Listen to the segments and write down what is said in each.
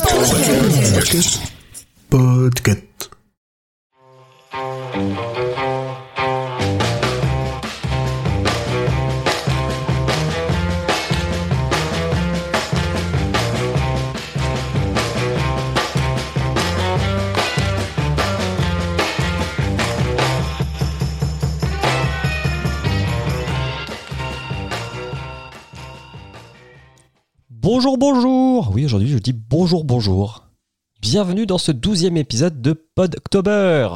Podcast. Podcast. Bonjour, bonjour Oui, aujourd'hui je dis bonjour, bonjour. Bienvenue dans ce douzième épisode de Podctober.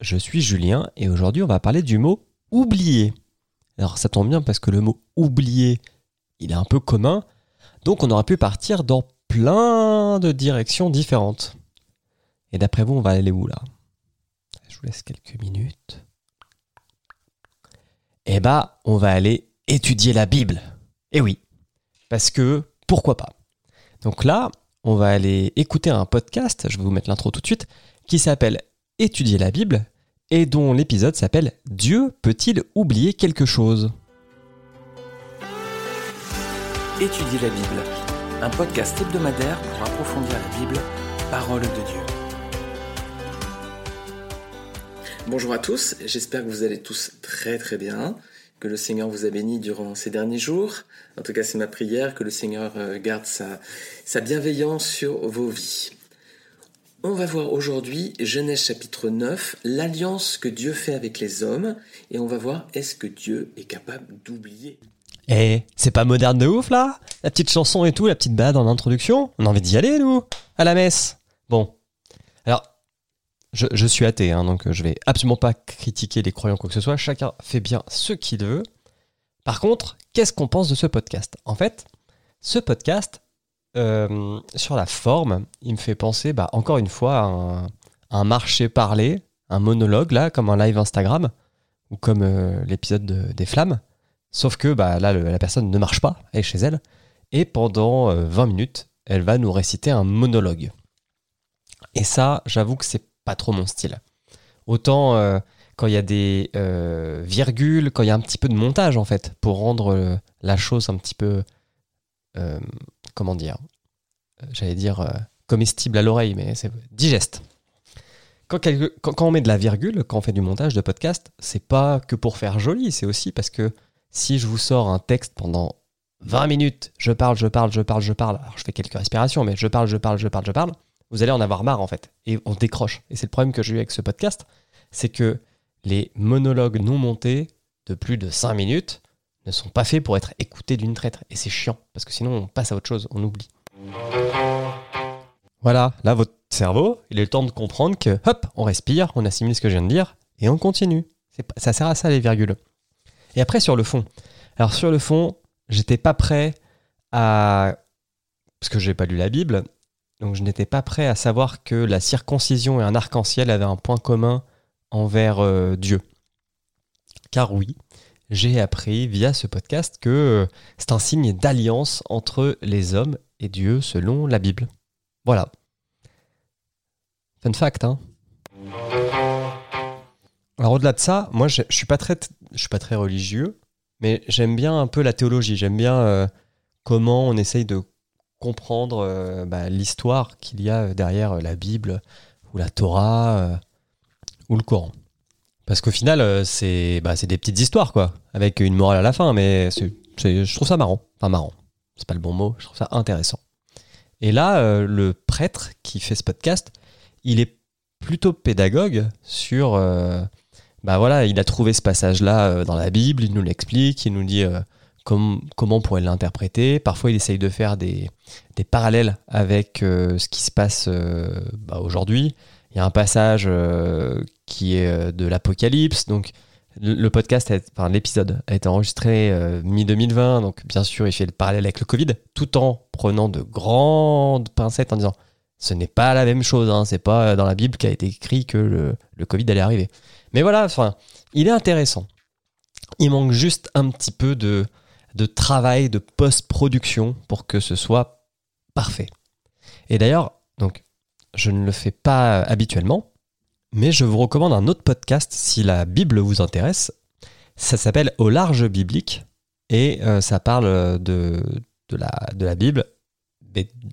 Je suis Julien et aujourd'hui on va parler du mot oublier. Alors ça tombe bien parce que le mot oublier, il est un peu commun, donc on aurait pu partir dans plein de directions différentes. Et d'après vous, on va aller où là? Je vous laisse quelques minutes. Eh bah, on va aller étudier la Bible. Eh oui, parce que pourquoi pas. Donc là, on va aller écouter un podcast, je vais vous mettre l'intro tout de suite, qui s'appelle Étudier la Bible et dont l'épisode s'appelle Dieu peut-il oublier quelque chose? Étudier la Bible, un podcast hebdomadaire pour approfondir la Bible, parole de Dieu. Bonjour à tous, j'espère que vous allez tous très très bien, que le Seigneur vous a béni durant ces derniers jours. En tout cas, c'est ma prière que le Seigneur euh, garde sa, bienveillance sur vos vies. On va voir aujourd'hui Genèse chapitre 9, l'alliance que Dieu fait avec les hommes, et on va voir est-ce que Dieu est capable d'oublier. Eh, c'est pas moderne de ouf là? La petite chanson et tout, la petite balade en introduction On a envie d'y aller nous À la messe Bon. Je, suis athée, hein, donc je vais absolument pas critiquer les croyants quoi que ce soit. Chacun fait bien ce qu'il veut. Par contre, qu'est-ce qu'on pense de ce podcast? En fait, ce podcast, euh, sur la forme, il me fait penser, bah, encore une fois, à un, marché parlé, un monologue, là, comme un live Instagram, ou comme euh, l'épisode de- des flammes. Sauf que bah, là, la personne ne marche pas, elle est chez elle, et pendant euh, 20 minutes, elle va nous réciter un monologue. Et ça, j'avoue que c'est pas trop mon style. Autant euh, quand il y a des euh, virgules, quand il y a un petit peu de montage en fait, pour rendre euh, la chose un petit peu, comment dire, j'allais dire comestible à l'oreille, mais c'est digeste. Quand on met de la virgule, quand on fait du montage de podcast, c'est pas que pour faire joli, c'est aussi parce que si je vous sors un texte pendant 20 minutes, je parle, je parle, je parle, je parle, alors je fais quelques respirations, mais je parle, je parle, je parle, je parle, vous allez en avoir marre en fait, et on décroche. Et c'est le problème que j'ai eu avec ce podcast, c'est que les monologues non montés de plus de 5 minutes ne sont pas faits pour être écoutés d'une traite. Et c'est chiant, parce que sinon on passe à autre chose, on oublie. Voilà, là votre cerveau, il a le temps de comprendre que, hop, on respire, on assimile ce que je viens de dire, et on continue. Ça sert à ça les virgules. Et après sur le fond. Alors sur le fond, j'étais pas prêt à... Parce que j'ai pas lu la Bible, donc je n'étais pas prêt à savoir que la circoncision et un arc-en-ciel avaient un point commun envers euh, Dieu. Car oui, j'ai appris via ce podcast que euh, c'est un signe d'alliance entre les hommes et Dieu selon la Bible. Voilà. Fun fact, hein. Alors au-delà de ça, moi je, je suis pas très, suis pas très religieux, mais j'aime bien un peu la théologie. J'aime bien euh, comment on essaye de comprendre euh, bah, l'histoire qu'il y a derrière la Bible ou la Torah euh, ou le Coran. Parce qu'au final, euh, c'est bah, des petites histoires, quoi, avec une morale à la fin, mais je trouve ça marrant. Enfin, marrant, c'est pas le bon mot, je trouve ça intéressant. Et là, euh, le prêtre qui fait ce podcast, il est plutôt pédagogue sur. euh, bah voilà, il a trouvé ce passage-là euh, dans la Bible, il nous l'explique, il nous dit com- comment on pourrait l'interpréter. Parfois, il essaye de faire des, parallèles avec euh, ce qui se passe euh, bah, aujourd'hui. Il y a un passage euh, qui est de l'Apocalypse. Donc, le, podcast, enfin, l'épisode a été enregistré euh, mi-2020. Donc, bien sûr, il fait le parallèle avec le Covid, tout en prenant de grandes pincettes en disant ce n'est pas la même chose. Hein, c'est pas dans la Bible qu'a été écrit que le, le Covid allait arriver. Mais voilà, enfin, il est intéressant. Il manque juste un petit peu de, de travail, de post-production pour que ce soit parfait. Et d'ailleurs, donc, je ne le fais pas habituellement, mais je vous recommande un autre podcast si la Bible vous intéresse. Ça s'appelle Au large biblique et euh, ça parle de, de, la, Bible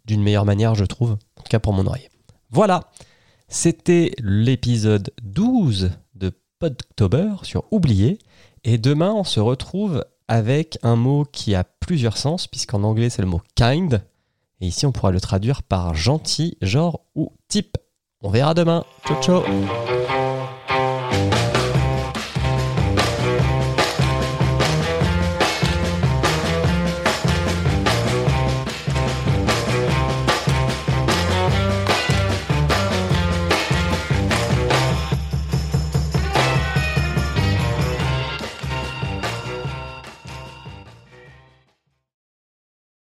d'une meilleure manière, je trouve. tout cas pour mon oreille. Voilà, c'était l'épisode 12 de Podctober sur Oublié. Et demain, on se retrouve avec un mot qui a plusieurs sens, puisqu'en anglais, c'est le mot kind. Et ici, on pourra le traduire par gentil, genre ou type. On verra demain. Ciao, ciao